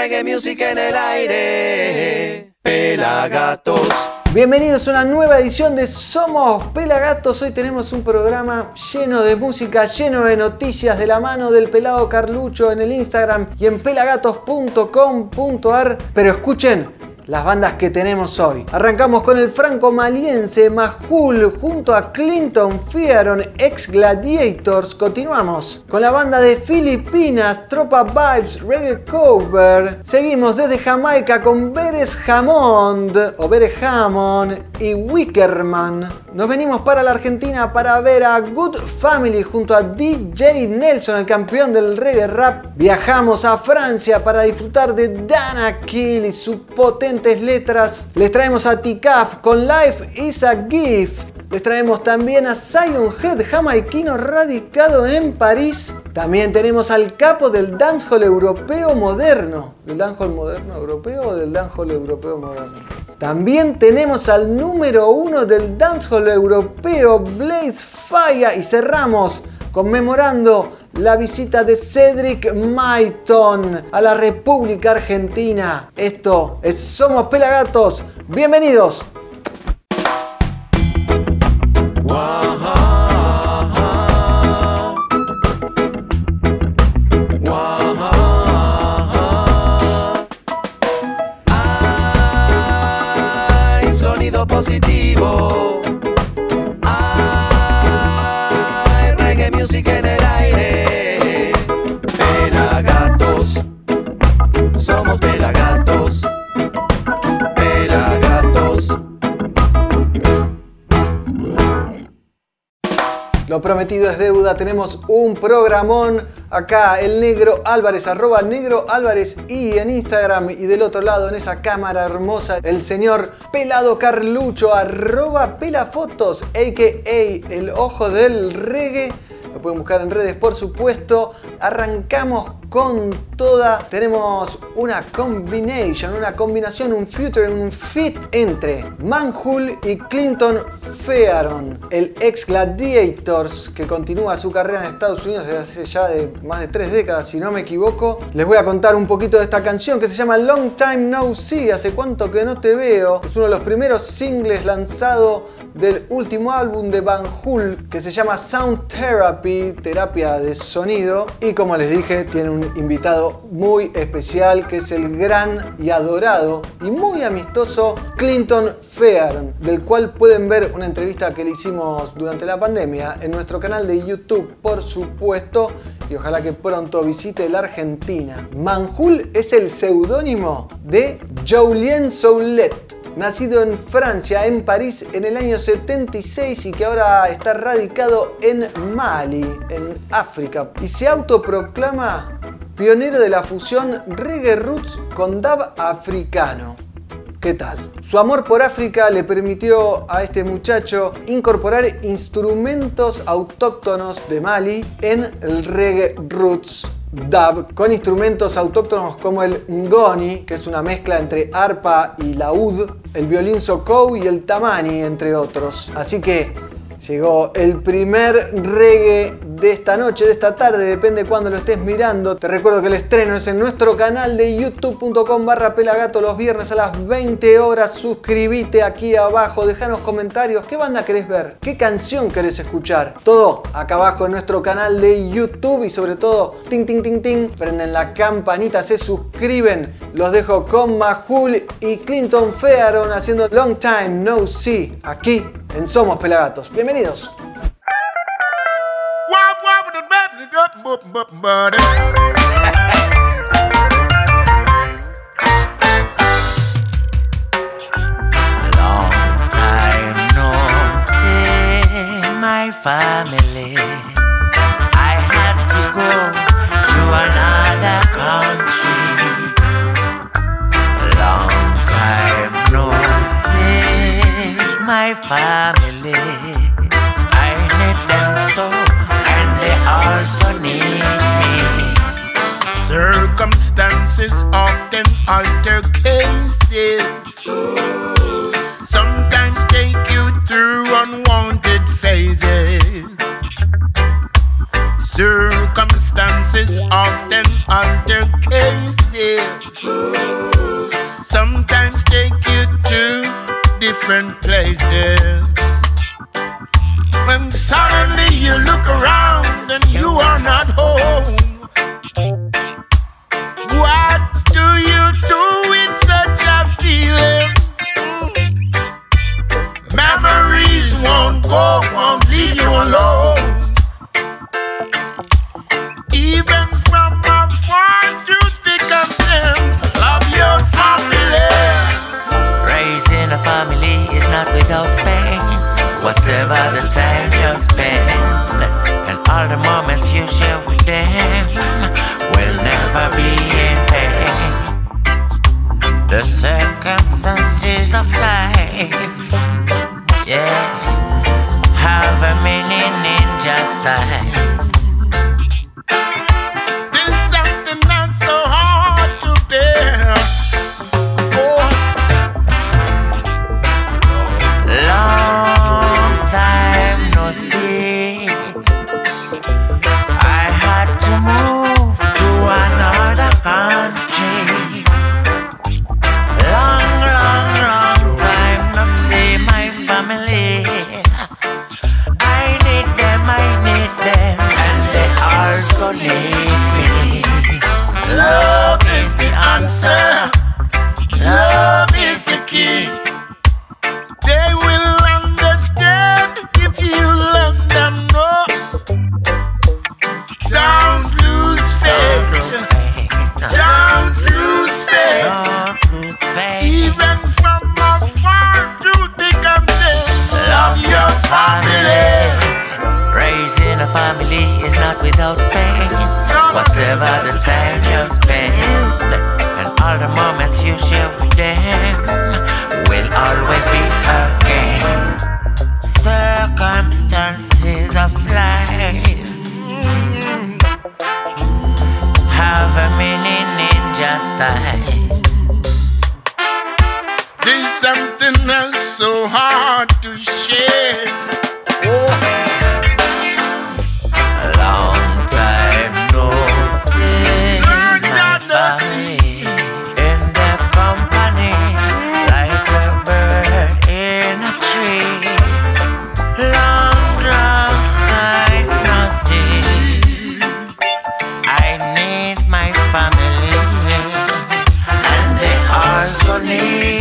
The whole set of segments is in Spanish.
reggae music en el aire. Pelagatos. Bienvenidos a una nueva edición de Somos Pelagatos. Hoy tenemos un programa lleno de música, lleno de noticias de la mano del pelado Carlucho en el Instagram y en pelagatos.com.ar. Pero escuchen, las bandas que tenemos hoy. Arrancamos con el franco-maliense Majul junto a Clinton Fieron, ex Gladiators. Continuamos con la banda de Filipinas, Tropa Vibes, Reggae Cover. Seguimos desde Jamaica con Beres Hammond o Beres Hammond y Wickerman. Nos venimos para la Argentina para ver a Good Family junto a DJ Nelson, el campeón del reggae rap. Viajamos a Francia para disfrutar de Dana Kill y su potente letras. Les traemos a Tikaf con Life is a Gift. Les traemos también a Zion Head, jamaiquino radicado en París. También tenemos al capo del dancehall europeo moderno. ¿Del dancehall moderno europeo o del dancehall europeo moderno? También tenemos al número uno del dancehall europeo, Blaze Fire. Y cerramos conmemorando la visita de Cedric Maiton a la República Argentina. Esto es Somos Pelagatos. Bienvenidos. Prometido es deuda, tenemos un programón acá, el negro Álvarez, arroba negro Álvarez y en Instagram y del otro lado en esa cámara hermosa, el señor Pelado Carlucho, arroba pelafotos, a.k.a. el ojo del reggae. Lo pueden buscar en redes, por supuesto. Arrancamos con toda. Tenemos una combination, una combinación, un future, un fit entre Manhul y Clinton Fearon, el ex Gladiators que continúa su carrera en Estados Unidos desde hace ya de más de tres décadas, si no me equivoco. Les voy a contar un poquito de esta canción que se llama Long Time No See, hace cuánto que no te veo. Es uno de los primeros singles lanzado del último álbum de Van Hul que se llama Sound Therapy, terapia de sonido. Y como les dije, tiene un invitado muy especial que es el gran y adorado y muy amistoso Clinton Fearn, del cual pueden ver una entrevista que le hicimos durante la pandemia en nuestro canal de YouTube, por supuesto, y ojalá que pronto visite la Argentina. Manjul es el seudónimo de Julien Soulet nacido en Francia, en París, en el año 76 y que ahora está radicado en Mali, en África, y se autoproclama pionero de la fusión reggae roots con dub africano. ¿Qué tal? Su amor por África le permitió a este muchacho incorporar instrumentos autóctonos de Mali en el reggae roots dub con instrumentos autóctonos como el ngoni, que es una mezcla entre arpa y laúd, el violín sokou y el tamani, entre otros. Así que Llegó el primer reggae de esta noche, de esta tarde, depende cuando lo estés mirando. Te recuerdo que el estreno es en nuestro canal de youtube.com barra pelagato los viernes a las 20 horas. Suscríbete aquí abajo, déjanos comentarios. ¿Qué banda querés ver? ¿Qué canción querés escuchar? Todo acá abajo en nuestro canal de YouTube y sobre todo, ting, ting, ting, ting, prenden la campanita, se suscriben. Los dejo con Majul y Clinton Fearon haciendo Long Time No See aquí en Somos Pelagatos. Bienvenidos. Long time no see my family. My family. I need them so, and they also need me. Circumstances often alter cases. Sometimes take you through unwanted phases. Circumstances often alter cases. Different places. When suddenly you look around and you are not home. What do you do with such a feeling? Mm. Memories won't go, won't leave you alone. Whatever the time you spend, and all the moments you share with them will never be in vain. The circumstances of life, yeah, have a meaning in just.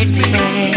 Need me.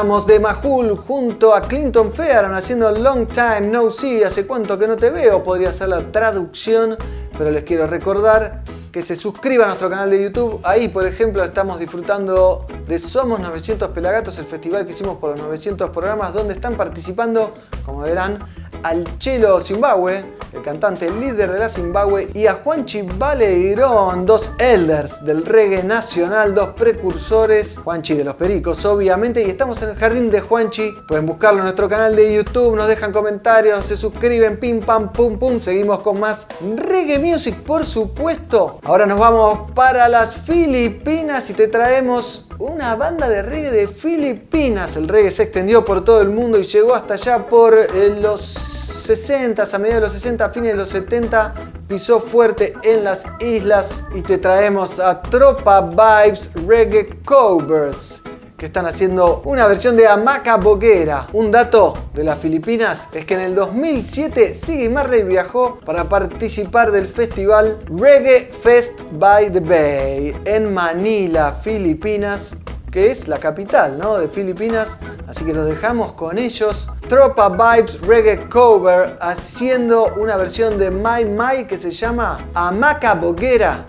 De Mahul junto a Clinton Fearon haciendo Long Time No See. Hace cuánto que no te veo, podría ser la traducción, pero les quiero recordar que se suscriban a nuestro canal de YouTube. Ahí, por ejemplo, estamos disfrutando de Somos 900 Pelagatos, el festival que hicimos por los 900 programas, donde están participando, como verán, al Chelo Zimbabue, el cantante líder de la Zimbabue, y a Juanchi Baleirón, dos elders del reggae nacional, dos precursores, Juanchi de los Pericos, obviamente, y estamos en el jardín de Juanchi. Pueden buscarlo en nuestro canal de YouTube, nos dejan comentarios, se suscriben, pim pam pum pum. Seguimos con más reggae music, por supuesto. Ahora nos vamos para las Filipinas y te traemos una banda de reggae de Filipinas. El reggae se extendió por todo el mundo y llegó hasta allá por eh, los 60, a mediados de los 60, a fines de los 70. Pisó fuerte en las islas y te traemos a Tropa Vibes Reggae Covers que están haciendo una versión de Hamaca Boguera. Un dato de las Filipinas es que en el 2007 Siggy Marley viajó para participar del festival Reggae Fest by the Bay en Manila, Filipinas. que es la capital ¿no? de Filipinas, así que los dejamos con ellos. Tropa Vibes Reggae Cover haciendo una versión de My My que se llama Amaca Boguera,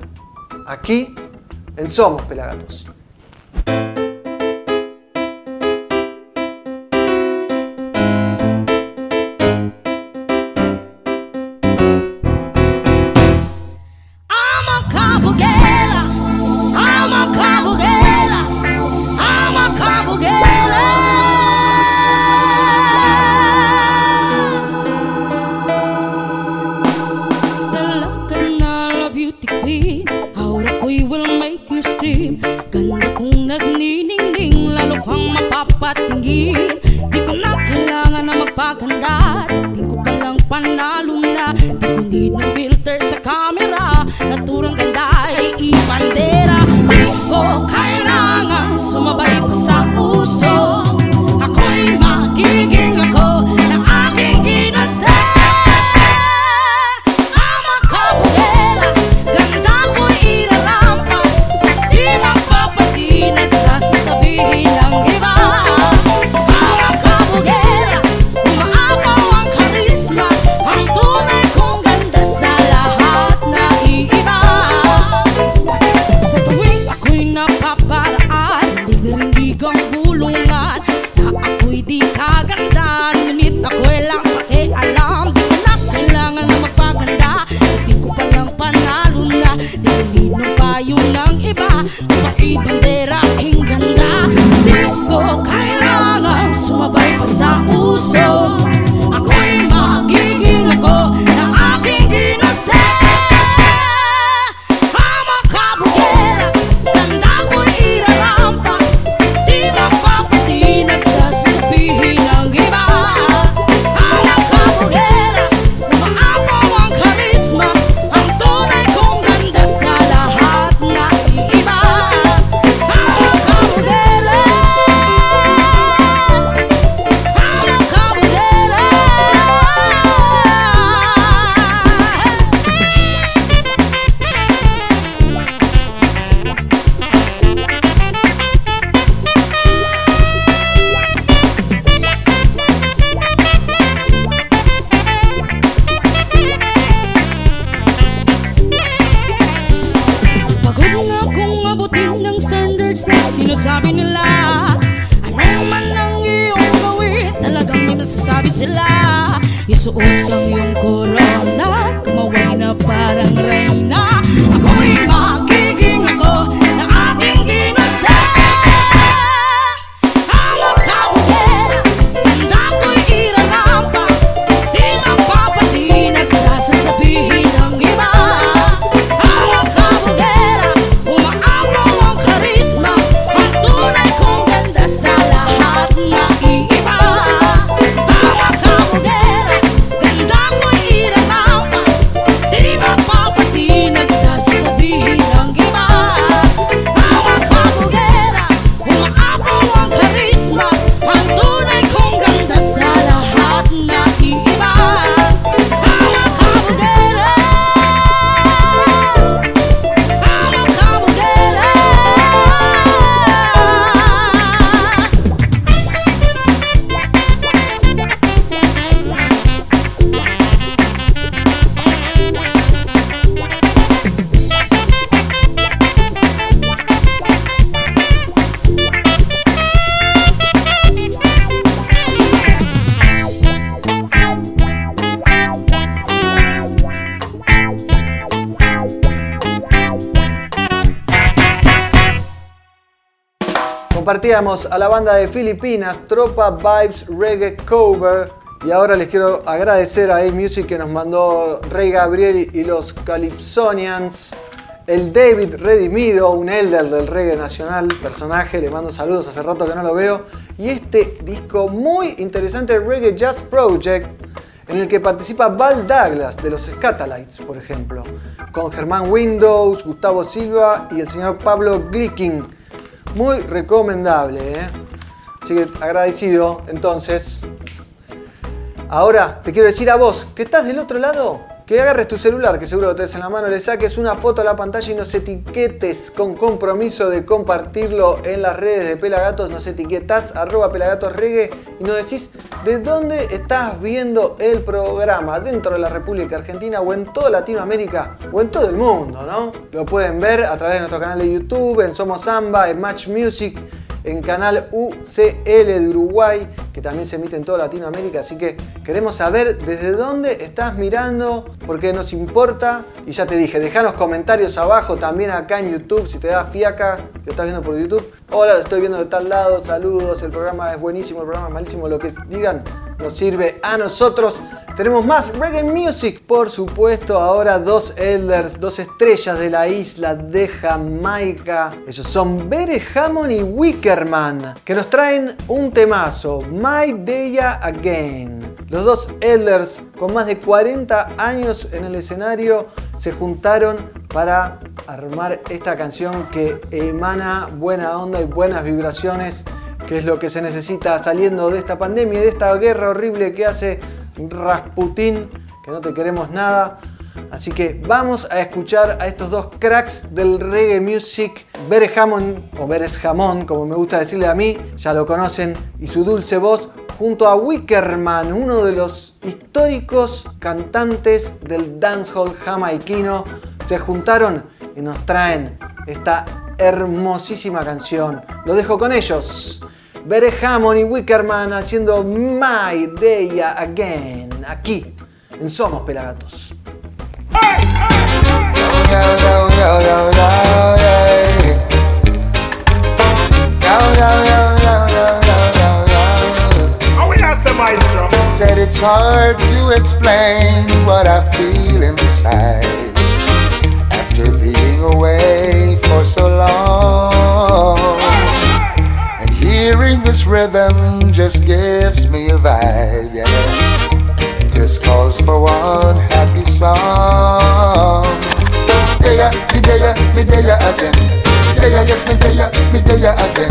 aquí en Somos Pelagatos. Compartíamos a la banda de Filipinas, Tropa Vibes Reggae Cover. Y ahora les quiero agradecer a A-Music que nos mandó Rey Gabriel y los Calypsonians. El David Redimido, un elder del reggae nacional, personaje, le mando saludos, hace rato que no lo veo. Y este disco muy interesante, Reggae Jazz Project, en el que participa Val Douglas de los Scatalites, por ejemplo, con Germán Windows, Gustavo Silva y el señor Pablo Glicking. Muy recomendable, ¿eh? Así que agradecido, entonces. Ahora te quiero decir a vos, que estás del otro lado, que agarres tu celular, que seguro lo tenés en la mano, le saques una foto a la pantalla y nos etiquetes con compromiso de compartirlo en las redes de Pelagatos. Nos etiquetas arroba pelagatosregue y nos decís de dónde estás viendo el programa, dentro de la República Argentina o en toda Latinoamérica o en todo el mundo, ¿no? Lo pueden ver a través de nuestro canal de YouTube, en Somos Samba, en Match Music en canal UCL de Uruguay, que también se emite en toda Latinoamérica, así que queremos saber desde dónde estás mirando, porque nos importa. Y ya te dije, dejanos comentarios abajo también acá en YouTube, si te da fiaca, lo estás viendo por YouTube. Hola, lo estoy viendo de tal lado, saludos, el programa es buenísimo, el programa es malísimo, lo que digan nos sirve a nosotros. Tenemos más reggae music, por supuesto. Ahora dos elders, dos estrellas de la isla de Jamaica. Ellos son Bere Hammond y Que nos traen un temazo, My Day Again. Los dos elders, con más de 40 años en el escenario, se juntaron para armar esta canción que emana buena onda y buenas vibraciones que es lo que se necesita saliendo de esta pandemia y de esta guerra horrible que hace Rasputin, que no te queremos nada. Así que vamos a escuchar a estos dos cracks del reggae music, Bere Hammond, o Beres Jamón, como me gusta decirle a mí, ya lo conocen, y su dulce voz, junto a Wickerman, uno de los históricos cantantes del dancehall jamaiquino, se juntaron y nos traen esta hermosísima canción. Lo dejo con ellos. Veré Hammond y Wickerman haciendo My Day Again, aquí en Somos Pelagatos. Said it's hard to explain what I feel inside after being away for so long. And hearing this rhythm just gives me a vibe, yeah. This calls for one happy song. Deya, me deya, me deya again. Deya, yes, me deya, me deya again.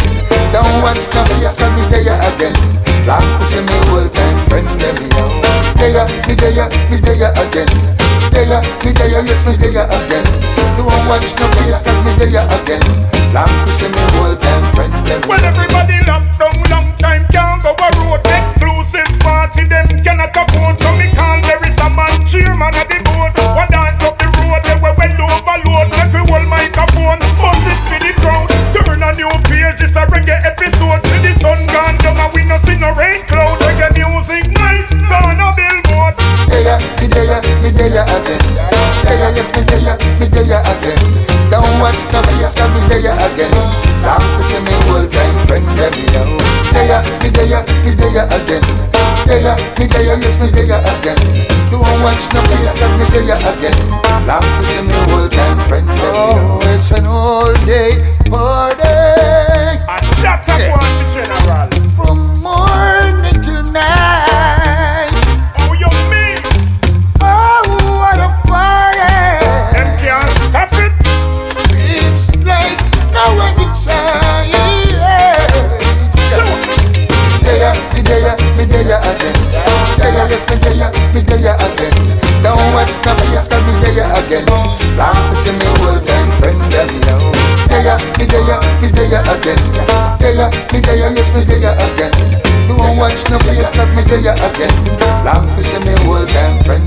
Don't watch no face, cause me deya again. For see me old time friend, let me know. Deya, me deya, me deya again. Deya, me deya, yes, me deya again. Don't watch no face, cause me deya again. Long for see me old time friend, me Well, everybody locked down long time, can't go a road. Exclusive party, them cannot afford. So me call there is a man, chairman of the board. One dance up the road, they were well overload. Make we hold microphone, bust it for the crowd. Turn a new page, this a reggae episode. See the sun gone down and we no see cause again. Long for see me old time friend, let me. Oh, it's an all day party. And that's a one, general. Me deya again. Don't watch no face, cause me deya again. Long for see me old time friend,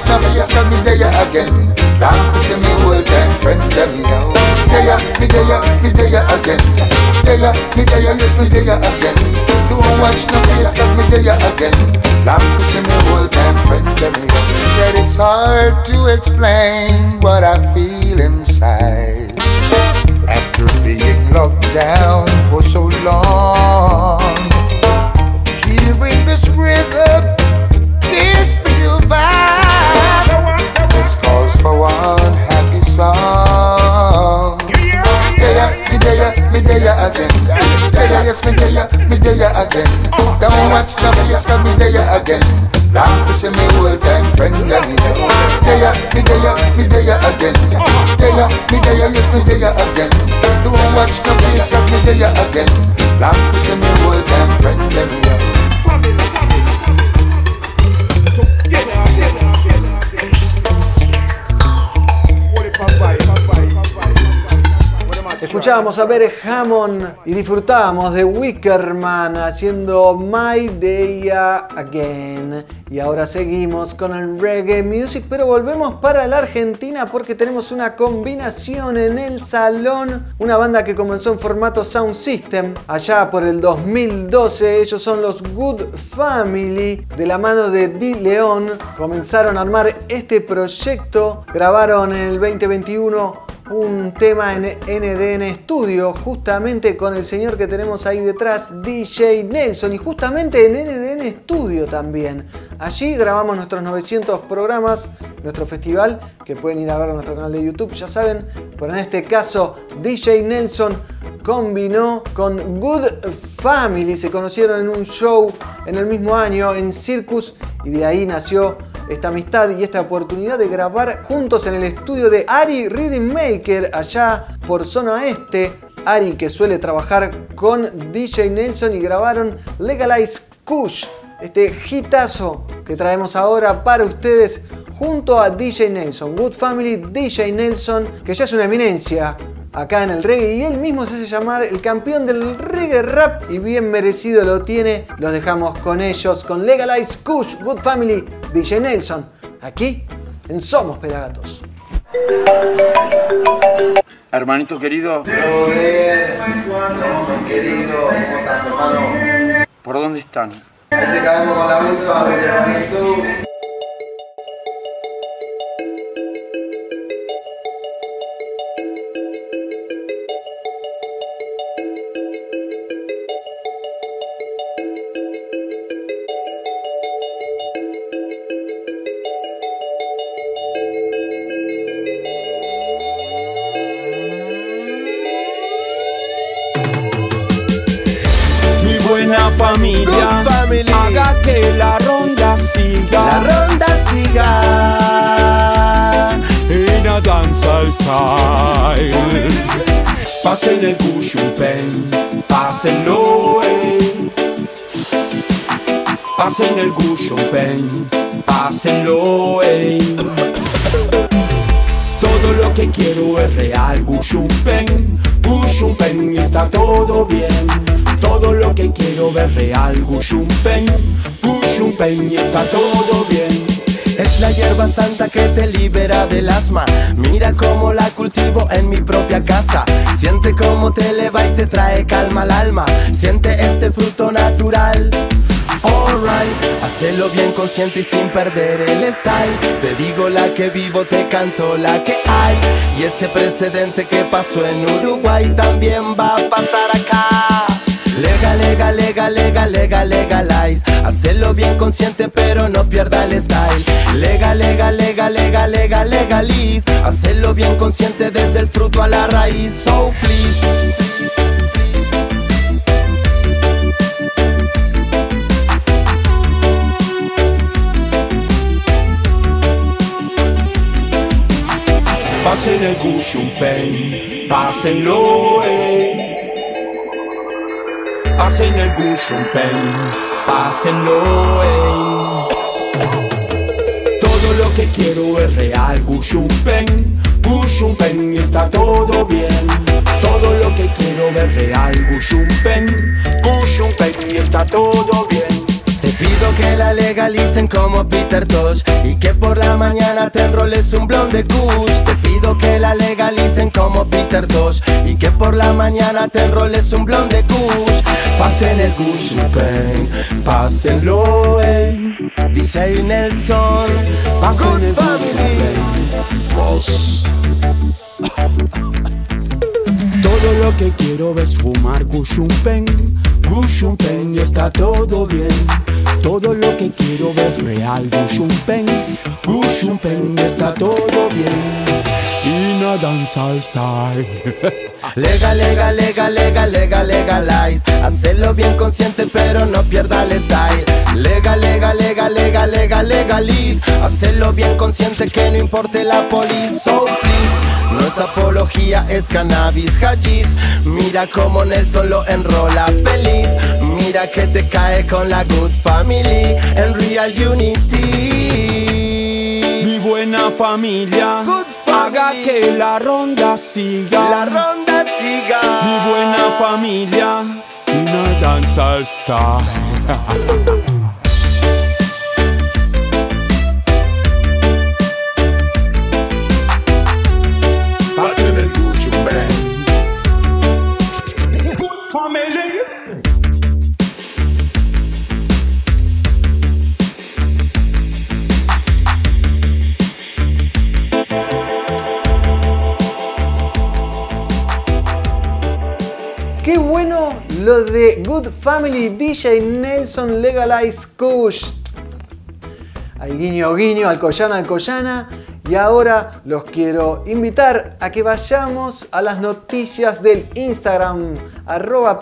Watch no face, cause me deya again. Long for see me old time friend, them yo. Deya, me deya, me deya again. Deya, me deya, yes, me deya again. Don't watch no face, cause me deya again. Long for see me old time friend, them yo. Said it's hard to explain what I feel inside. Escuchábamos a Bere Hammond y disfrutábamos de Wickerman haciendo My Day Again. Y ahora seguimos con el reggae music, pero volvemos para la Argentina porque tenemos una combinación en el salón. Una banda que comenzó en formato Sound System allá por el 2012. Ellos son los Good Family de la mano de Di León. Comenzaron a armar este proyecto, grabaron en el 2021 un tema en NDN Studio, justamente con el señor que tenemos ahí detrás, DJ Nelson, y justamente en NDN Studio también. Allí grabamos nuestros 900 programas, nuestro festival, que pueden ir a ver en nuestro canal de YouTube, ya saben, pero en este caso DJ Nelson combinó con Good Family, se conocieron en un show en el mismo año en Circus y de ahí nació esta amistad y esta oportunidad de grabar juntos en el estudio de Ari Rhythm Maker allá por zona este. Ari que suele trabajar con DJ Nelson y grabaron Legalize Kush, este hitazo que traemos ahora para ustedes junto a DJ Nelson, Good Family DJ Nelson, que ya es una eminencia acá en el reggae y él mismo se hace llamar el campeón del reggae rap y bien merecido lo tiene. Los dejamos con ellos, con Legalize Kush, Good Family, DJ Nelson, aquí en Somos Pelagatos. Hermanito querido, Nelson querido, ¿cómo estás hermano? ¿por dónde están? Ahí te caemos con la Good Family, hermanito. Siga. La ronda siga. En a dancehall style. Pasen el cushion pen, pásenlo, eh. Pasen el cushion pen, pásenlo, eh. Todo lo que quiero es real, Gushumpen, Gushumpen y está todo bien. Todo lo que quiero es real, Gushumpen, Gushumpen y está todo bien. Es la hierba santa que te libera del asma. Mira cómo la cultivo en mi propia casa. Siente cómo te eleva y te trae calma al alma. Siente este fruto natural. Alright, hacelo bien consciente y sin perder el style. Te digo la que vivo, te canto la que hay. Y ese precedente que pasó en Uruguay también va a pasar acá. Lega, lega, lega, lega, lega, legalize. Hacelo bien consciente, pero no pierda el style. Lega, lega, lega, lega, lega, legalize. Hacelo bien consciente desde el fruto a la raíz. So please. Pasen el Gushumpen, pásenlo, eh. Pasen el Gushumpen, pásenlo, eh. Todo lo que quiero es real, Gushumpen, Gushumpen y está todo bien. Todo lo que quiero es real, Gushumpen, Gushumpen y está todo bien. Te pido que la legalicen como Peter Tosh Y que por la mañana te enroles un blonde de kush Te pido que la legalicen como Peter Tosh Y que por la mañana te enroles un blonde de kush Pasen el kush pen, pásenlo eh DJ Nelson, Pasen Good el Family. Todo lo que quiero es fumar Gushumpen, Gushumpen y está todo bien. Todo lo que quiero es real. Gushumpen, Gushumpen, está todo bien. Y una danza style. Legal, legal, legal, legal, legal, legalize. Hacerlo bien consciente, pero no pierda el style. Legal, legal, legal, legal, legal, legalize. Hacerlo bien consciente que no importe la police. So please, no es apología, es cannabis, hachís. Mira como Nelson lo enrola feliz. Mira que te cae con la good family en real unity. Mi buena familia, Good haga que la ronda siga. La ronda siga. Mi buena familia, y una danza style. Family DJ Nelson Legalize Kush. Al guiño guiño, al collana al collana. Y ahora los quiero invitar a que vayamos a las noticias del Instagram, arroba.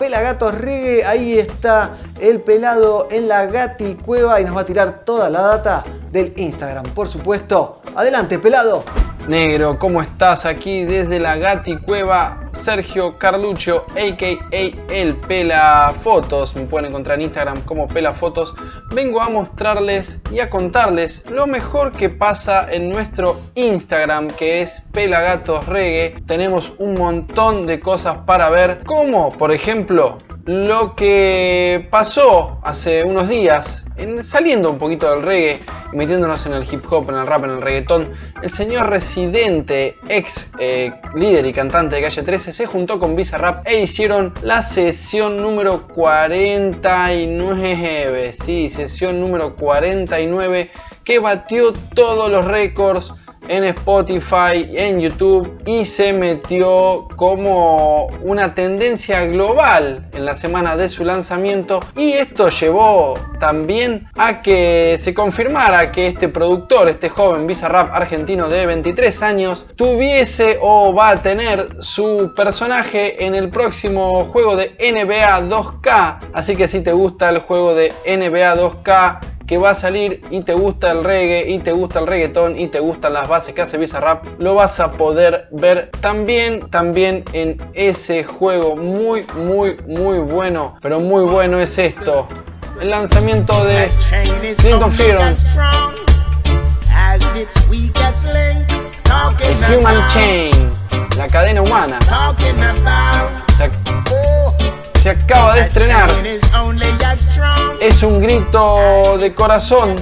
Ahí está el pelado en la gati cueva y nos va a tirar toda la data del Instagram, por supuesto. Adelante, pelado. Negro, ¿cómo estás? Aquí desde la Gati Cueva, Sergio Carluccio, a.k.a. El Pela Fotos. Me pueden encontrar en Instagram como Pela Fotos. Vengo a mostrarles y a contarles lo mejor que pasa en nuestro Instagram, que es Pelagatos Reggae. Tenemos un montón de cosas para ver, como por ejemplo lo que pasó hace unos días, en- saliendo un poquito del reggae metiéndonos en el hip hop, en el rap, en el reggaetón, el señor residente, ex eh, líder y cantante de Calle 13, se juntó con Visa Rap e hicieron la sesión número 49. Sí, sesión número 49 que batió todos los récords en Spotify, en YouTube y se metió como una tendencia global en la semana de su lanzamiento y esto llevó también a que se confirmara que este productor, este joven Bizarrap argentino de 23 años, tuviese o va a tener su personaje en el próximo juego de NBA 2K. Así que si te gusta el juego de NBA 2K, que va a salir y te gusta el reggae y te gusta el reggaetón y te gustan las bases que hace Bizarrap, lo vas a poder ver también, también en ese juego muy, muy, muy bueno, pero muy bueno es esto. El lanzamiento de Clinton Fearon, el Human Chain, la cadena humana. Se, se acaba de estrenar. Es un grito de corazón,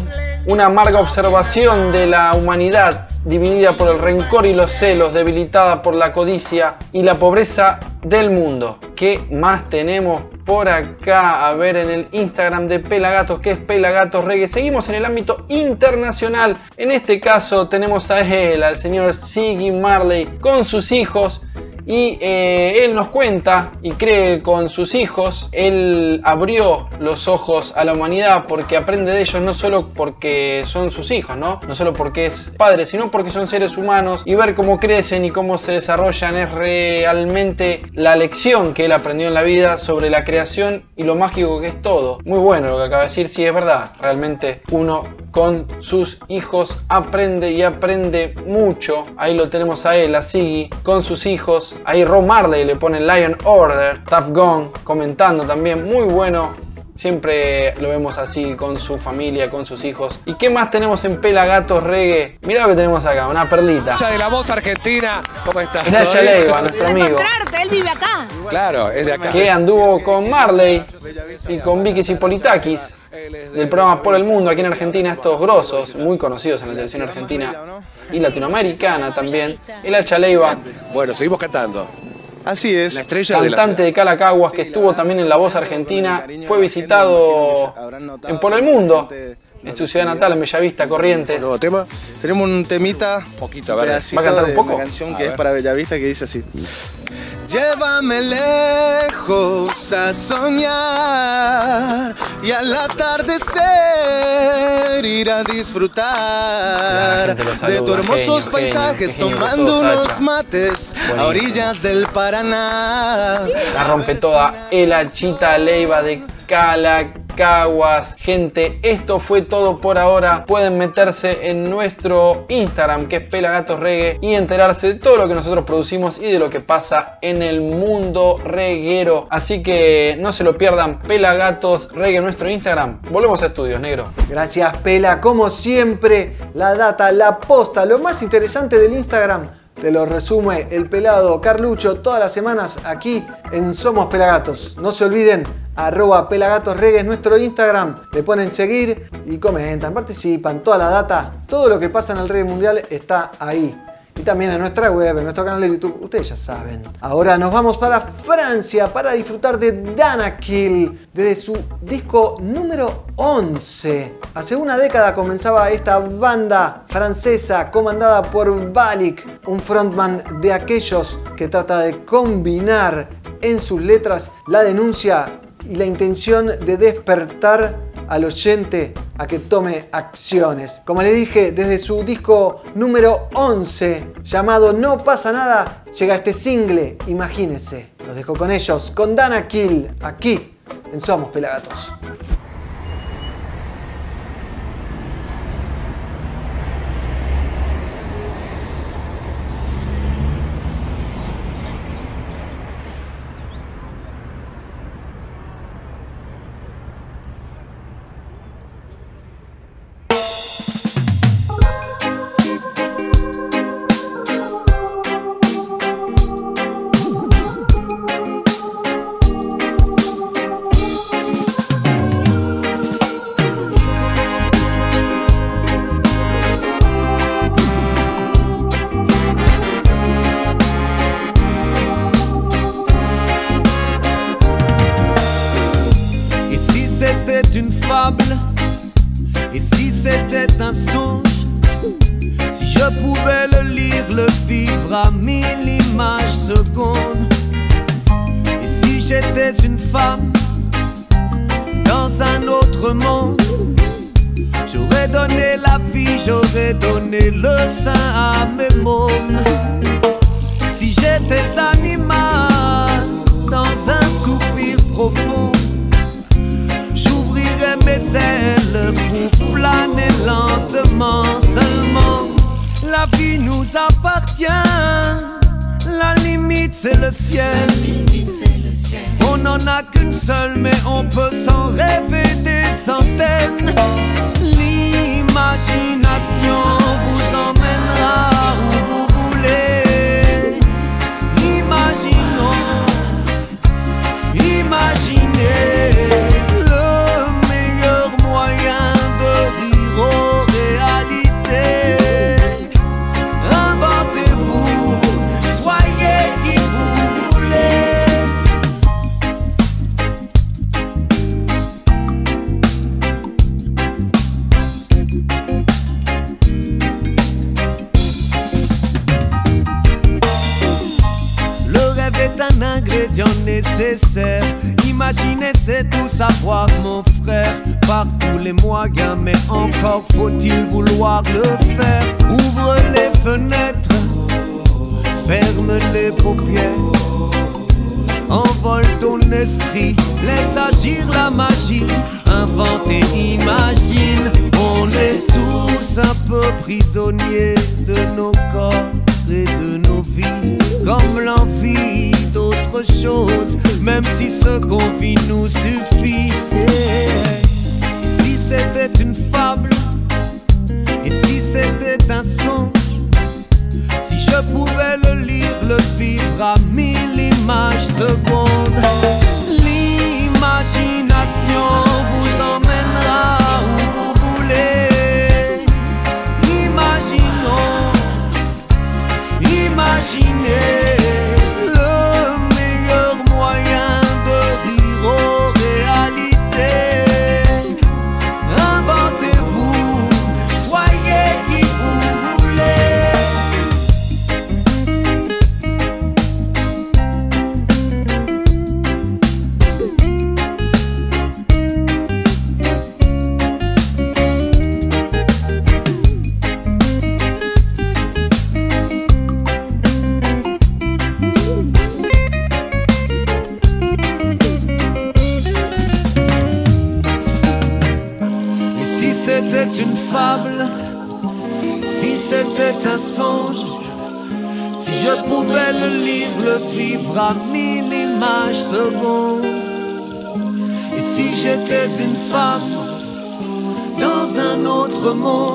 una amarga observación de la humanidad dividida por el rencor y los celos, debilitada por la codicia y la pobreza del mundo. ¿Qué más tenemos por acá? A ver en el Instagram de Pelagatos, que es Pelagatos Reggae. Seguimos en el ámbito internacional. En este caso tenemos a él, al señor Siggy Marley, con sus hijos. Y eh, él nos cuenta y cree con sus hijos, él abrió los ojos a la humanidad porque aprende de ellos no solo porque son sus hijos, ¿no? No solo porque es padre, sino porque son seres humanos y ver cómo crecen y cómo se desarrollan es realmente la lección que él aprendió en la vida sobre la creación y lo mágico que es todo. Muy bueno lo que acaba de decir, sí es verdad, realmente uno con sus hijos aprende y aprende mucho. Ahí lo tenemos a él, a Siggy, con sus hijos. Ahí Ron Marley le pone Lion Order, Tough Gone, comentando también. Muy bueno. Siempre lo vemos así con su familia, con sus hijos. ¿Y qué más tenemos en Pelagatos Reggae? Mirá lo que tenemos acá, una perlita. de la voz argentina. ¿Cómo estás? Chaleiva, nuestro amigo. encontrarte, él vive acá. Claro, es de acá. Que anduvo con Marley y con Vicky Cipolitakis del programa Por el Mundo aquí en Argentina, estos grosos, muy conocidos en la televisión argentina y latinoamericana también. El Hacha Leiva, Bueno, seguimos cantando. Así es. La estrella de la cantante de Calacaguas, que estuvo también en La Voz Argentina, fue visitado en Por el Mundo, en su ciudad natal, en Bellavista, Corrientes. ¿Nuevo tema? Tenemos un temita, Un poquito, a ver. ¿Va a cantar un poco? una canción A que es para Bellavista que dice así. Llévame lejos a soñar y al atardecer ir a disfrutar de tus hermosos genio, paisajes genio, tomando unos mates a orillas del Paraná. La rompe toda el Achita Leiva de Calacaguas. Gente, esto fue todo por ahora. Pueden meterse en nuestro Instagram que es Pelagatos Reggae y enterarse de todo lo que nosotros producimos y de lo que pasa en el mundo reguero. Así que no se lo pierdan. Pelagatos Reggae nuestro Instagram. Volvemos a estudios, negro. Gracias, Pela. Como siempre, la data, la posta, lo más interesante del Instagram. Te lo resume el pelado Carlucho todas las semanas aquí en Somos Pelagatos. No se olviden, arroba pelagatosreggae es nuestro Instagram. Le ponen seguir y comentan, participan, toda la data, todo lo que pasa en el reggae mundial está ahí. Y también en nuestra web, en nuestro canal de YouTube, ustedes ya saben. Ahora nos vamos para Francia para disfrutar de Danakil desde su disco número 11. Hace una década comenzaba esta banda francesa comandada por Balik, un frontman de aquellos que trata de combinar en sus letras la denuncia y la intención de despertar al oyente a que tome acciones. Como les dije, desde su disco número 11 llamado No pasa nada, llega este single, imagínense. Los dejo con ellos, con Dana Kill, aquí en Somos Pelagatos. Imaginez, c'est tout savoir, mon frère. Par tous les moyens, mais encore faut-il vouloir le faire. Ouvre les fenêtres, ferme les paupières. Envole ton esprit, laisse agir la magie. Invente et imagine, on est tous un peu prisonniers de nos corps et de nos vies. Comme l'envie d'autre chose, même si ce qu'on vit nous suffit. Et si c'était une fable, et si c'était un songe. Si je pouvais le lire, le vivre à mille images secondes. L'imagination vous emmènera imaginei.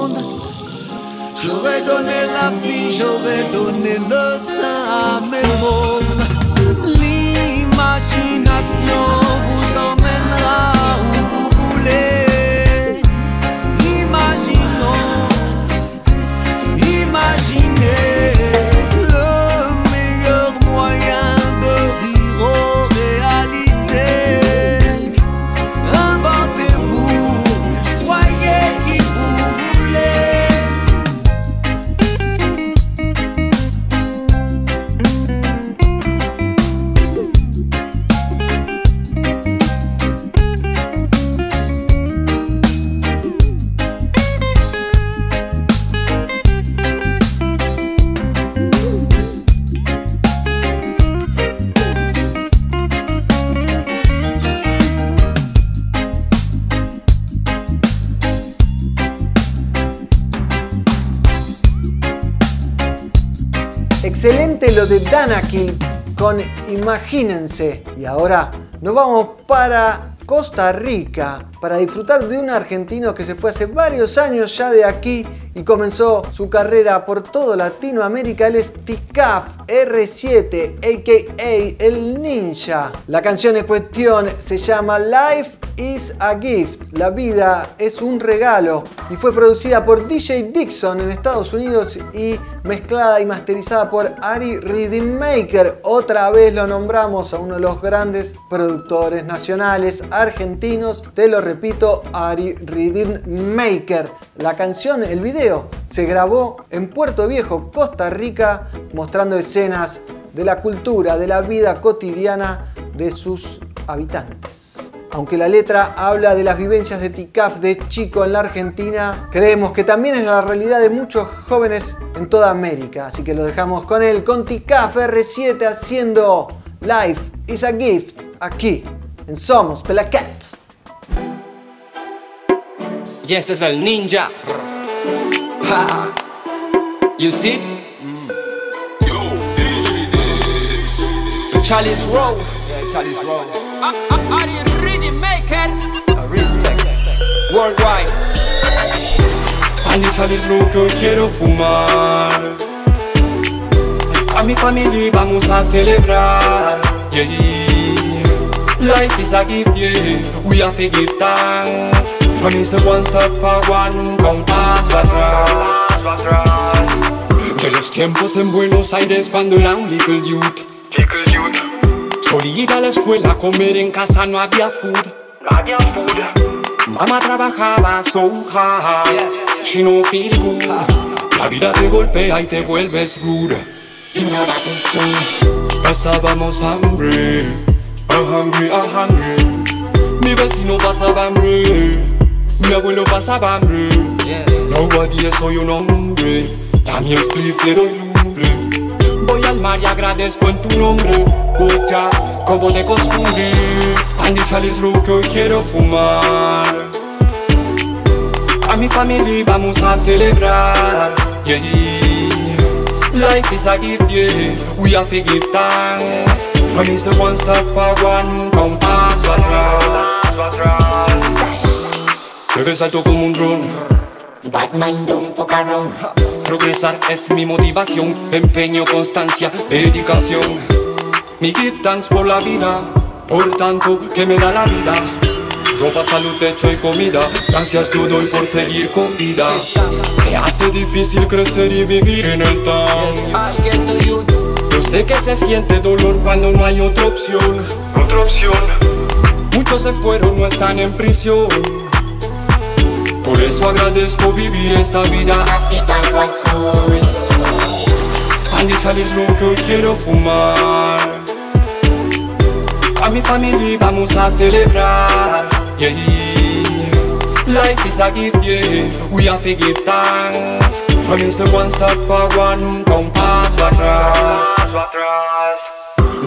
Monde, j'aurais donné la vie, j'aurais donné le sein à mes mômes. L'imagination Danakil con Imagínense. Y ahora nos vamos para Costa Rica para disfrutar de un argentino que se fue hace varios años ya de aquí y comenzó su carrera por todo Latinoamérica. Él es Ticaf R7, a.k.a. El Ninja. La canción en cuestión se llama Life is a Gift. La vida es un regalo. Y fue producida por DJ Dixon en Estados Unidos y mezclada y masterizada por Ari Rhythm Maker. Otra vez lo nombramos a uno de los grandes productores nacionales argentinos. Te lo repito, Ari Rhythm Maker. La canción, el video, se grabó en Puerto Viejo, Costa Rica, mostrando escenas de la cultura, de la vida cotidiana de sus habitantes. Aunque la letra habla de las vivencias de Ticaf de chico en la Argentina, creemos que también es la realidad de muchos jóvenes en toda América. Así que lo dejamos con él, con Ticaf R7 haciendo Life is a Gift aquí en Somos Pelacats. Y ese es el ninja. Ja. You see? Charlie's Row. Yeah, Charlie's Row. You ready, maker? Respect. Worldwide. Al Charlie's Row que hoy quiero fumar A mi familia vamos a celebrar yeah. Life is a gift, yeah We have to give thanks a one step for one Con paso atrás De los tiempos en Buenos Aires cuando era un little youth Solía ir a la escuela, comer en casa no había food No había food Mamá trabajaba so hard, she no feel good. La vida te golpea y te vuelves rude. Y nada te Pasábamos hambre, a hungry, a hungry. Mi vecino pasaba hambre, mi abuelo pasaba hambre. Nobody soy un hombre, a mi spliff le doy lumbre. Voy al mar y agradezco en tu nombre, Bocha, como de costumbre. Andy Charlie's Room que hoy quiero fumar. A mi familia vamos a celebrar, yeah. Life is a gift, yeah. We have to give thanks. And it's a one step forward, con paso atrás. Me salto como un dron. Bad mind, don't fuck around. Progresar es mi motivación, empeño, constancia, dedicación. Mi give thanks por la vida, por tanto que me da la vida. Ropa, salud, techo y comida, gracias yo doy por seguir con vida. Se hace difícil crecer y vivir en el town. Yo sé que se siente dolor cuando no hay otra opción. Otra opción. Muchos se fueron, no están en prisión. Eso agradezco vivir esta vida así tal cual soy. Andy Charlie's Room que hoy quiero fumar. A mi familia vamos a celebrar. Yeah. Life is a gift, yeah. We have to give thanks. A one step forward, nunca un paso atrás.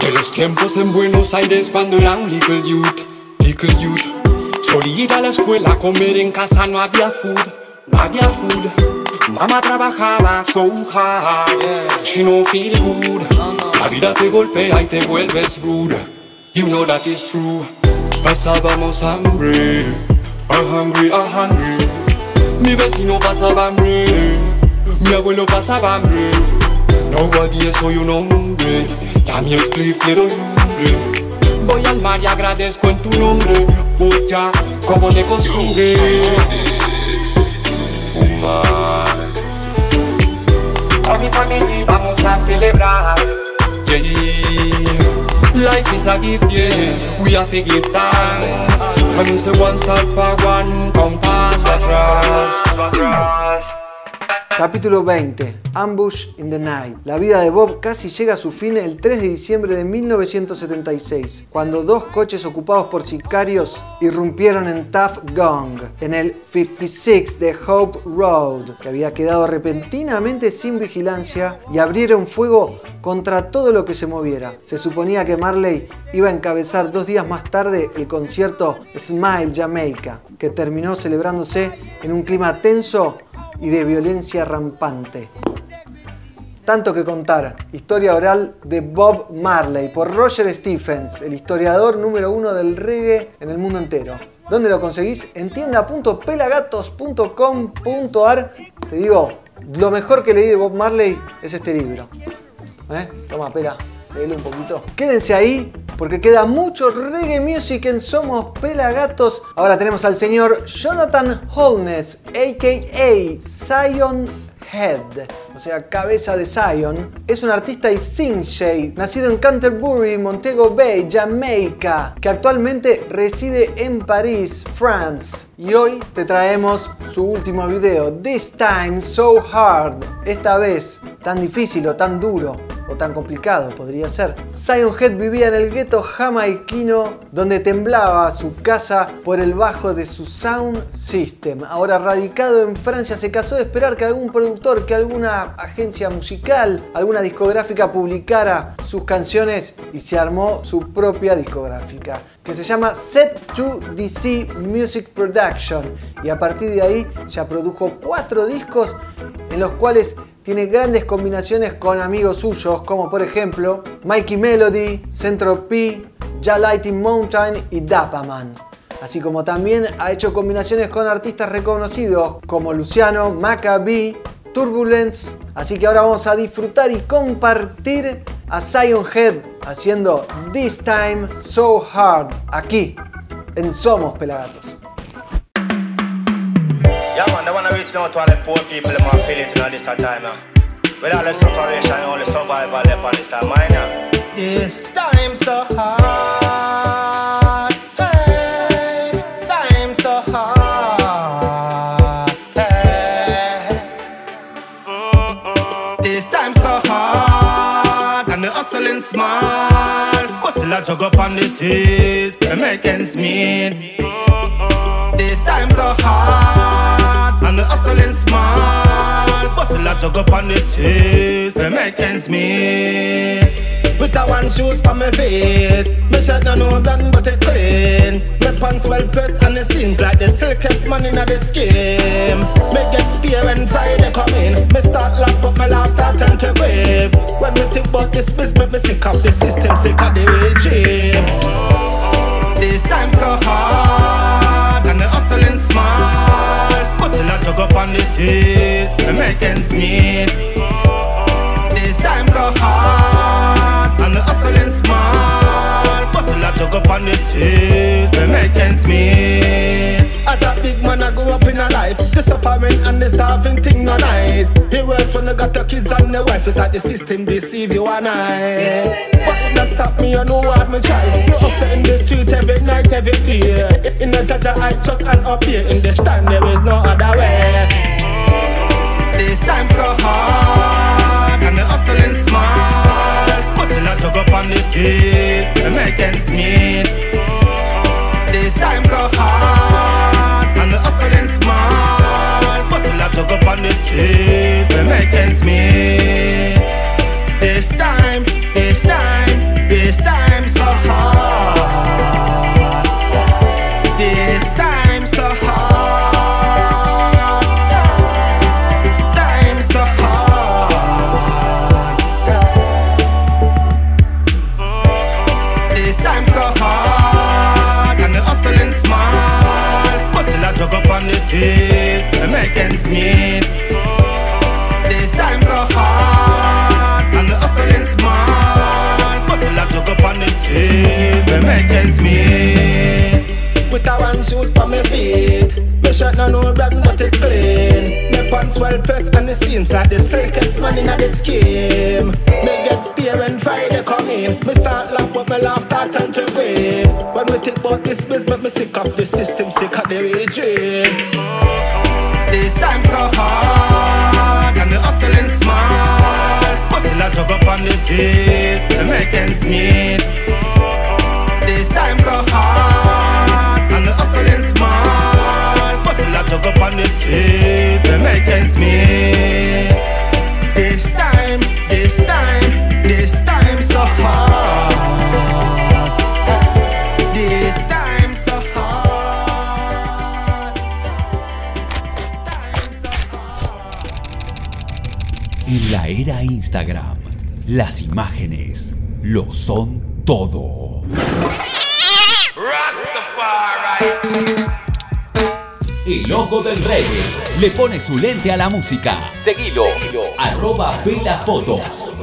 De los tiempos en Buenos Aires cuando era un little youth, little youth. Solía ir a la escuela, comer en casa no había food, no había food. Mamá trabajaba so hard, she no feel good. La vida te golpea y te vuelves rude. You know that is true. Pasábamos hambre, a hungry, a hungry. Mi vecino pasaba hambre, mi abuelo pasaba hambre. No día soy un hombre, ya mi spliff le doy nombre. Voy al mar y agradezco en tu nombre, ya como de costumbre. A mi familia vamos a celebrar. Yeah, yeah. Life is a gift, yeah. We have to give thanks. When it's a one stop for one, compass atrás. Capítulo 20. Ambush in the Night. La vida de Bob casi llega a su fin el 3 de diciembre de 1976, cuando dos coches ocupados por sicarios irrumpieron en Tough Gong, en el 56 de Hope Road, que había quedado repentinamente sin vigilancia, y abrieron fuego contra todo lo que se moviera. Se suponía que Marley iba a encabezar dos días más tarde el concierto Smile Jamaica, que terminó celebrándose en un clima tenso y de violencia rampante. Tanto que contar, historia oral de Bob Marley por Roger Stephens, el historiador número uno del reggae en el mundo entero. ¿Dónde lo conseguís? En tienda.pelagatos.com.ar. Te digo, lo mejor que leí de Bob Marley es este libro. ¿Eh? Toma, pela, un poquito. Quédense ahí porque queda mucho reggae music en Somos Pelagatos. Ahora tenemos al señor Jonathan Holness, a.k.a. Zion Head, o sea, cabeza de Zion, es un artista y sing nacido en Canterbury, Montego Bay, Jamaica, que actualmente reside en París, France. Y hoy te traemos su último video, This Time So Hard, esta vez tan difícil o tan duro o tan complicado podría ser. Zion Head vivía en el gueto jamaiquino donde temblaba su casa por el bajo de su sound system. Ahora radicado en Francia se casó de esperar que algún productor, que alguna agencia musical, alguna discográfica publicara sus canciones y se armó su propia discográfica que se llama Set to DC Music Production y a partir de ahí ya produjo cuatro discos en los cuales tiene grandes combinaciones con amigos suyos, como por ejemplo Mikey Melody, Centro P, Ja Lighting Mountain y Dapaman. Así como también ha hecho combinaciones con artistas reconocidos como Luciano, Maccabi, Turbulence. Así que ahora vamos a disfrutar y compartir a Zion Head haciendo This Time So Hard aquí en Somos Pelagatos. Yeah, man, they wanna reach out to all the poor people them want feel it in this time, man. With all the sufferation and all the survival left on this time, man. yeah. This time so hard. Small. Hustle a jug up on the street, to make ends meet. Mm-mm. This time so hard and the hustling small. Hustle a jug up on the street, to make ends meet. With a one shoes for my feet. Me shirt no no brand but it clean. My pants well pressed and it seems like the silkiest man in the scheme. Me get fear when Friday come in. Me start laugh but my laugh start turn to grave When me think about this business me sick of the system Sick of the regime. This time so hard And the hustling smart Hustle a jug up on the street Me make ends meet. This time so hard hustling small. Hustle a jug up on the street We make ends meet. As a big man I grew up in a life The suffering and the starving thing no nice. It worse when you got your kids and the wife It's like the system deceive you and I. But it not stop me, you know what me try. You upset in the street every night, every day. In a judge I trust and obey. In this time there is no other way. This time so hard And the hustling smart Hustle a jug up on the street We make ends meet. This time so hard And the hustling smart Hustle a jug up on the street We make ends meet. This time, this time, this time of the regime. This time so hard and the hustling smart. Hustle a jug up on the street, todo. El ojo del reggae le pone su lente a la música. Seguilo, arroba Pela Fotos.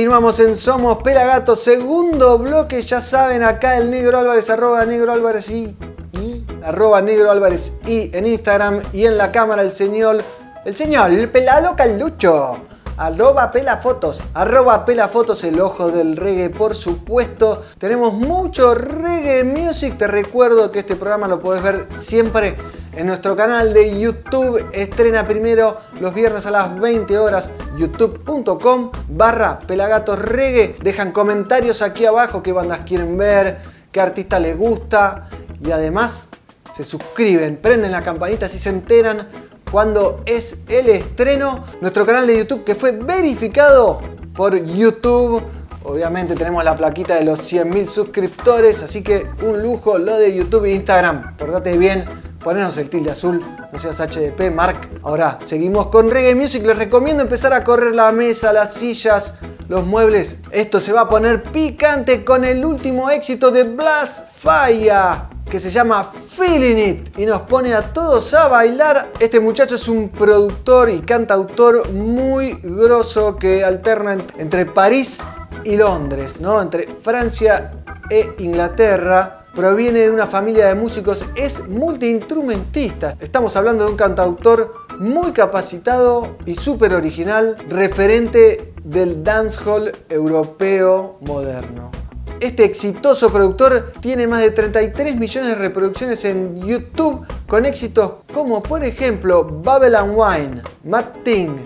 Continuamos en Somos Pelagatos, segundo bloque, ya saben, acá el Negro Álvarez, arroba Negro Álvarez y, y arroba Negro Álvarez y en Instagram y en la cámara el señor, el señor, el pelado Calucho, arroba pelafotos, arroba pelafotos, el ojo del reggae, por supuesto. Tenemos mucho reggae music, te recuerdo que este programa lo podés ver siempre en nuestro canal de YouTube. Estrena primero los viernes a las 20 horas, youtube.com barra pelagatos reggae. Dejan comentarios aquí abajo qué bandas quieren ver, qué artista les gusta y además se suscriben, prenden la campanita si se enteran cuando es el estreno. Nuestro canal de YouTube que fue verificado por YouTube. Obviamente tenemos la plaquita de los 100.000 suscriptores, así que un lujo lo de YouTube e Instagram. Portate bien, ponernos el tilde azul, no seas HDP, Mark. Ahora, seguimos con Reggae Music. Les recomiendo empezar a correr la mesa, las sillas, los muebles. Esto se va a poner picante con el último éxito de Blast Fire que se llama Feeling It y nos pone a todos a bailar. Este muchacho es un productor y cantautor muy grosso que alterna ent- entre París y Londres, ¿no? Entre Francia e Inglaterra. Proviene de una familia de músicos, es multiinstrumentista. Estamos hablando de un cantautor muy capacitado y súper original, referente del dancehall europeo moderno. Este exitoso productor tiene más de 33 millones de reproducciones en YouTube con éxitos como por ejemplo Babylon Wine, Mad Thing,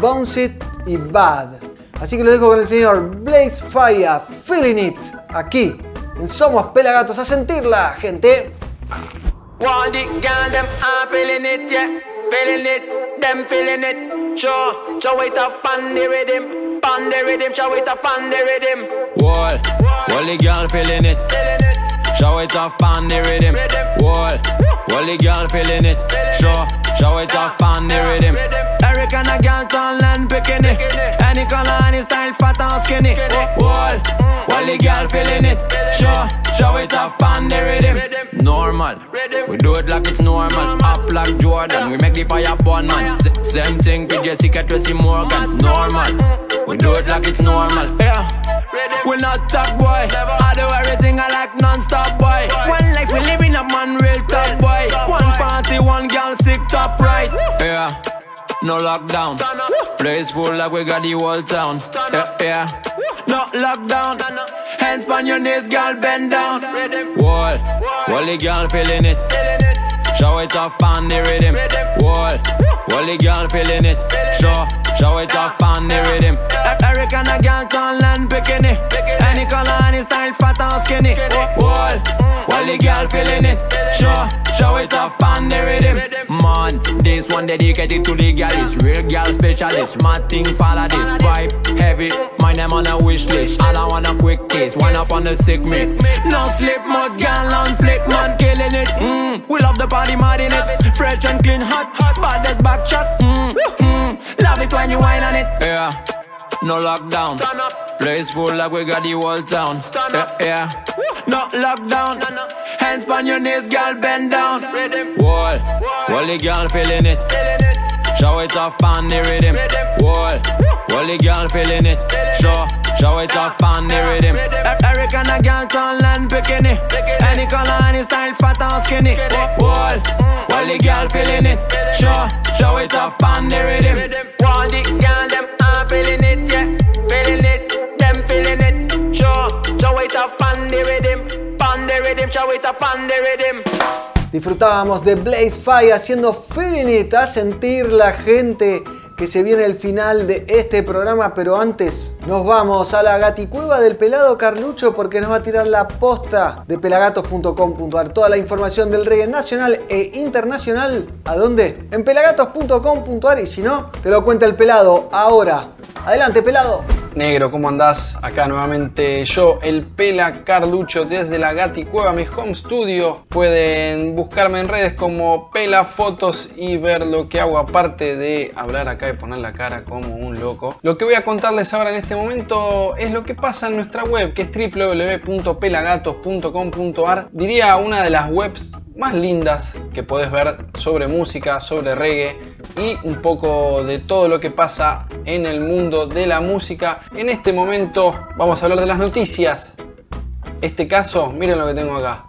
Bounce It y Bad. Así que lo dejo con el señor Blaze Fire, Feeling It, aquí Somos Pelagatos a sentirla, gente. All the girl them are feeling it, yeah, feeling it, them feeling it. Show, show it up on the rhythm, on the rhythm, show it up on the rhythm. Wall, all the girl feeling it. Show it off on the rhythm. Wall, all the girl feeling it. Show, show it off on the rhythm. Eric and a girl tall and bikini. Any color, any style, fat or skinny. Wall, all the girl feeling it. Show, show it off on the rhythm. Normal, we do it like it's normal. Up like Jordan, we make the fire burn man. S- same thing for Jessica Tracy Morgan. Normal, we do it like it's normal. Yeah. We not talk boy. I do everything I like non-stop boy. One life we living up man real top boy. One party, one girl sick top right. Yeah. No lockdown. Place full like we got the whole town. Yeah, yeah. No lockdown. Hands on your knees, girl, bend down. Wall, wall the girl feeling it. Show it off on the rhythm. Wall, wall the girl feeling it. Show, show it off on the rhythm. Eric and a girl tall and bikini. Any color, any style, fat or skinny. Wall, wall the girl feeling it. Show, show it off on the rhythm. Man, this one dedicated to the girl. It's real girl specialist. Mad thing follow this vibe heavy. My name on a wish list. I want a quick taste. One up on the sick mix. No slip, mud girl on flick, man killing it. Mm, we love the party, mad in it. Fresh and clean, hot, baddest back shot. Mm, mm, love it when you whine on it. Yeah, no lockdown. Place full like we got the whole town. Yeah, yeah. No lockdown. Hands on your knees, girl, bend down. Wall, wall the girl feeling it. show it off on the rhythm. Wall, all the girl feeling it. Show, show it off on the rhythm. Eric and a girl tall and bikini. Any color, any style, fat or skinny. Wall, all the girl feeling it. Show, show it off on the rhythm. All the girl them are feeling it, yeah, Disfrutábamos de Blaze Fire haciendo Feeling a sentir la gente que se viene el final de este programa, pero antes nos vamos a la gaticueva del pelado Carlucho porque nos va a tirar la posta de pelagatos.com.ar. Toda la información del reggae nacional e internacional, ¿a dónde? En pelagatos.com.ar y si no, te lo cuenta el pelado ahora. Adelante, pelado. Negro, ¿cómo andás? Acá nuevamente yo, el Pela Carlucho, desde la Gati Cueva, mi home studio. Pueden buscarme en redes como Pela Fotos y ver lo que hago, aparte de hablar acá y poner la cara como un loco. Lo que voy a contarles ahora en este momento es lo que pasa en nuestra web, que es www.pelagatos.com.ar. Diría una de las webs más lindas que podés ver sobre música, sobre reggae y un poco de todo lo que pasa en el mundo de la música. En este momento vamos a hablar de las noticias. Este caso, miren lo que tengo acá.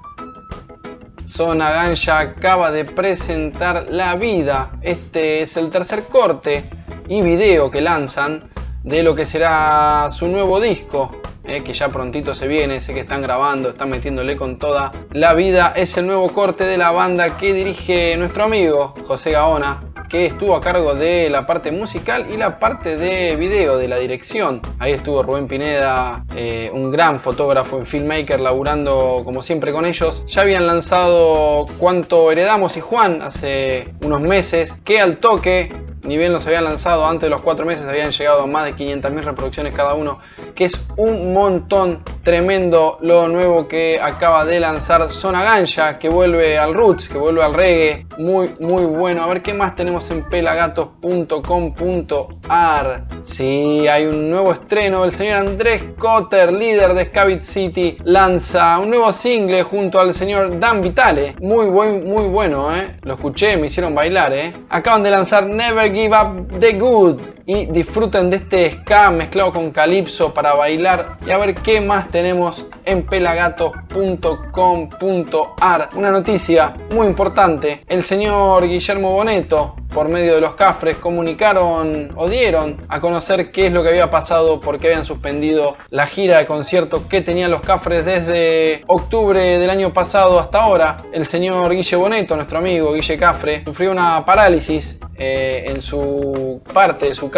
Zona Ganja acaba de presentar La Vida. Este es el tercer corte y video que lanzan de lo que será su nuevo disco. eh, que ya prontito se viene, sé que están grabando, están metiéndole con toda. La vida es el nuevo corte de la banda que dirige nuestro amigo José Gaona, que estuvo a cargo de la parte musical y la parte de video, de la dirección. Ahí estuvo Rubén Pineda, eh, un gran fotógrafo y filmmaker, laburando como siempre con ellos. Ya habían lanzado Cuánto Heredamos y Juan hace unos meses, que al toque ni bien los habían lanzado antes de los cuatro meses, habían llegado a más de 500.000 reproducciones cada uno, que es un montón tremendo lo nuevo que acaba de lanzar Zona Ganja, que vuelve al roots, que vuelve al reggae, muy muy bueno. A ver qué más tenemos en pelagatos.com.ar. Sí, hay un nuevo estreno, el señor Andrés Cotter, líder de Scavit City, lanza un nuevo single junto al señor Dan Vitale, muy buen, muy bueno, ¿eh? Lo escuché, me hicieron bailar, ¿eh? Acaban de lanzar Never Give Up the Good y disfruten de este ska mezclado con calipso para bailar y a ver qué más tenemos en pelagatos.com.ar. Una noticia muy importante, el señor Guillermo Boneto por medio de los cafres comunicaron o dieron a conocer qué es lo que había pasado porque habían suspendido la gira de conciertos que tenían los cafres desde octubre del año pasado hasta ahora. El señor Guille Boneto, nuestro amigo Guille Cafre, sufrió una parálisis eh, en su parte de su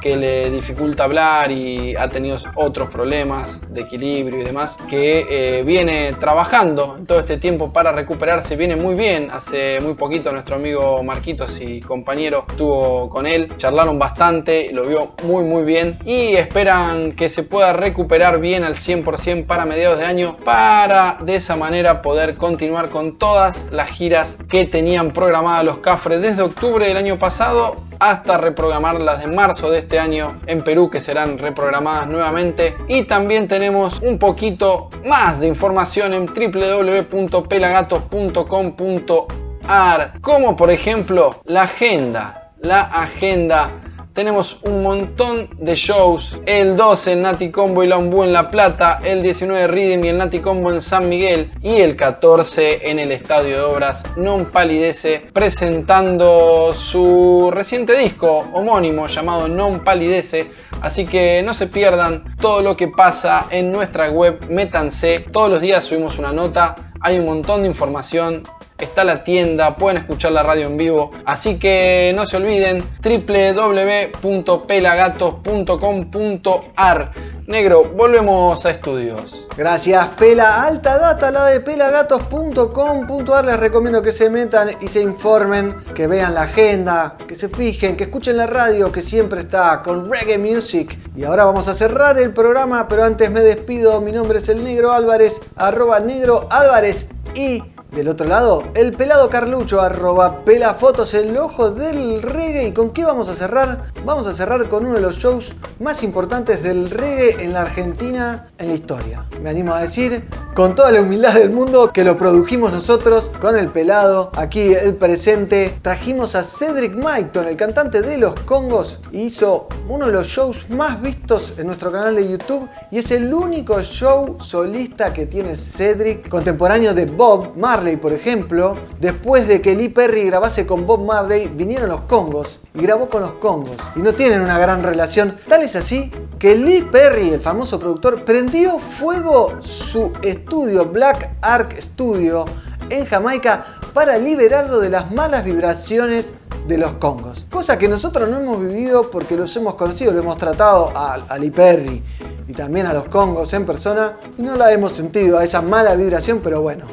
que le dificulta hablar y ha tenido otros problemas de equilibrio y demás que eh, viene trabajando todo este tiempo para recuperarse viene muy bien. Hace muy poquito nuestro amigo Marquitos y compañero estuvo con él charlaron bastante lo vio muy muy bien y esperan que se pueda recuperar bien al 100% para mediados de año para de esa manera poder continuar con todas las giras que tenían programadas los Cafres desde octubre del año pasado hasta reprogramar las de marzo de este año en Perú que serán reprogramadas nuevamente. Y también tenemos un poquito más de información en www.pelagatos.com.ar como por ejemplo la agenda la agenda tenemos un montón de shows. El 12 el Nati Combo y la Ombú en La Plata, el 19 Rhythm y el Nati Combo en San Miguel. Y el 14 en el Estadio de Obras Non Palidece presentando su reciente disco homónimo llamado Non Palidece. Así que no se pierdan todo lo que pasa en nuestra web, métanse, todos los días subimos una nota, hay un montón de información, está la tienda, pueden escuchar la radio en vivo. Así que no se olviden, www.pelagatos.com.ar. Negro, volvemos a estudios. Gracias, Pela. Alta data la de pelagatos.com.ar. Les recomiendo que se metan y se informen, que vean la agenda, que se fijen, que escuchen la radio que siempre está con reggae music. Y ahora vamos a cerrar el programa, pero antes me despido. Mi nombre es el Negro Álvarez, arroba Negro Álvarez y del otro lado, el pelado Carlucho, arroba pelafotos, el ojo del reggae. ¿Y con qué vamos a cerrar? Vamos a cerrar con uno de los shows más importantes del reggae en la Argentina en la historia. Me animo a decir con toda la humildad del mundo que lo produjimos nosotros con el pelado, aquí el presente. Trajimos a Cedric Maiton, el cantante de Los Congos, hizo uno de los shows más vistos en nuestro canal de YouTube y es el único show solista que tiene Cedric, contemporáneo de Bob Marley, por ejemplo. Después de que Lee Perry grabase con Bob Marley, vinieron los Congos y grabó con los Congos. Y no tienen una gran relación. Tal es así que Lee Perry, el famoso productor, prendió fuego su estudio, Black Ark Studio, en Jamaica para liberarlo de las malas vibraciones de los congos. Cosa que nosotros no hemos vivido porque los hemos conocido, lo hemos tratado a, a Lee Perry y también a los congos en persona y no la hemos sentido a esa mala vibración, pero bueno.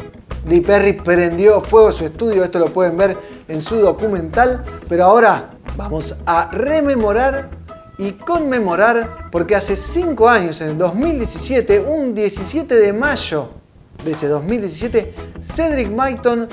Lee Perry prendió fuego su estudio, esto lo pueden ver en su documental, pero ahora vamos a rememorar y conmemorar porque hace 5 años, en el 2017, un 17 de mayo de ese 2017, Cedric Maiton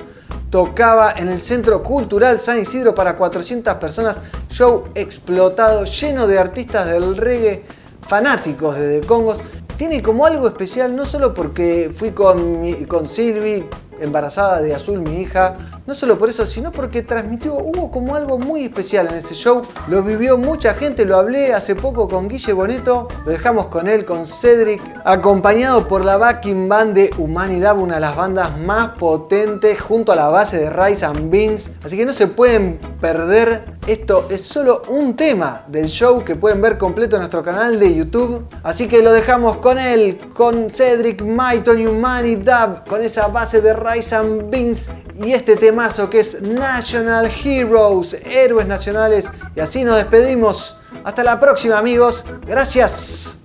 tocaba en el Centro Cultural San Isidro para 400 personas, show explotado, lleno de artistas del reggae fanáticos de The Congos. Tiene como algo especial, no solo porque fui con, con Silvi, embarazada de Azul, mi hija, no solo por eso, sino porque transmitió, hubo como algo muy especial en ese show. Lo vivió mucha gente, lo hablé hace poco con Guille Boneto, lo dejamos con él, con Cedric, acompañado por la backing band de Humanidad, una de las bandas más potentes, junto a la base de Rice and Beans. Así que no se pueden perder. Esto es solo un tema del show que pueden ver completo en nuestro canal de YouTube. Así que lo dejamos con él, con Cedric Maiton y Humanidad, con esa base de Rice Beans y este temazo que es National Heroes, héroes nacionales. Y así nos despedimos. Hasta la próxima amigos. Gracias.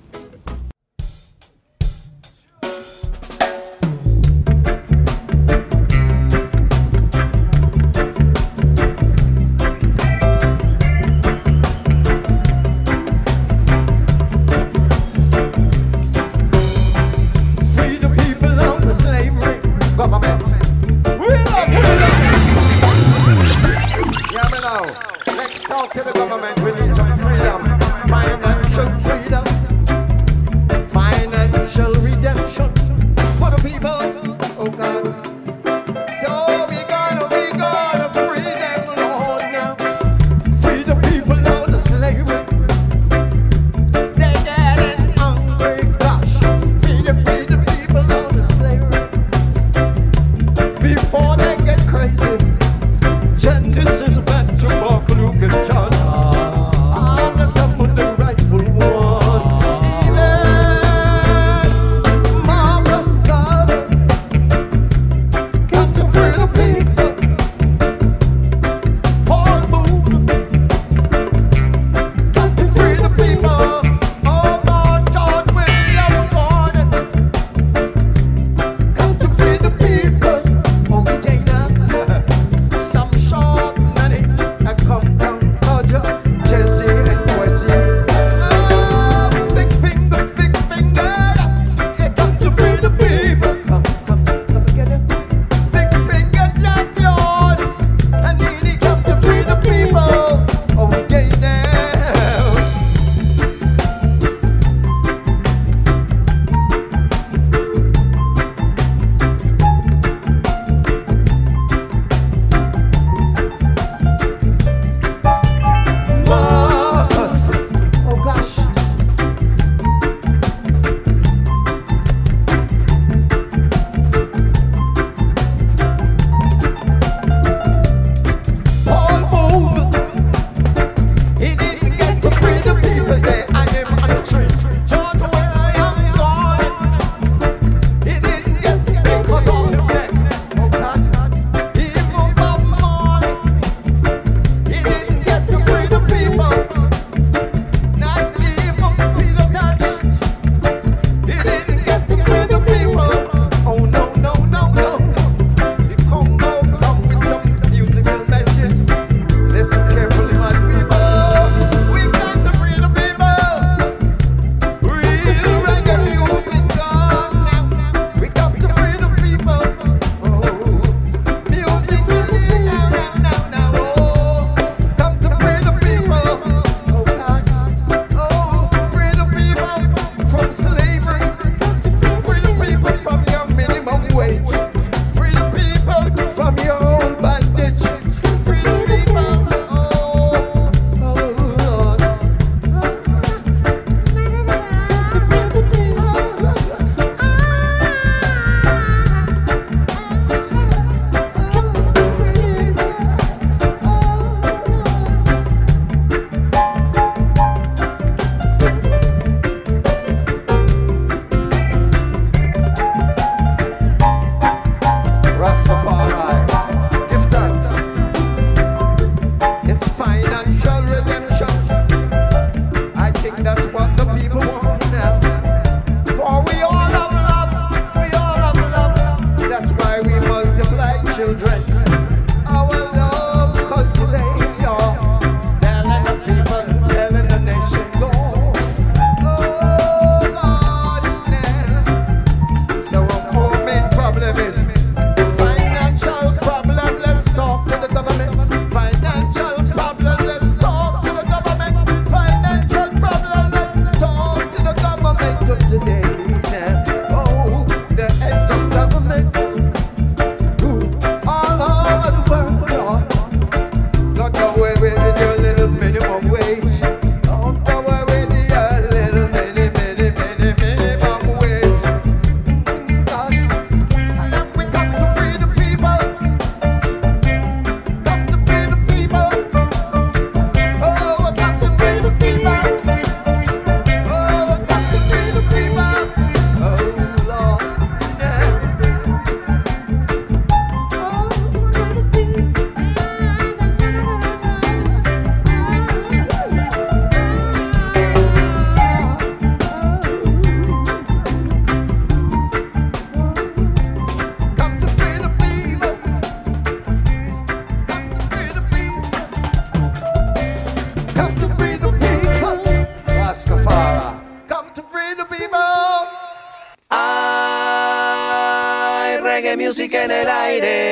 Music en el aire.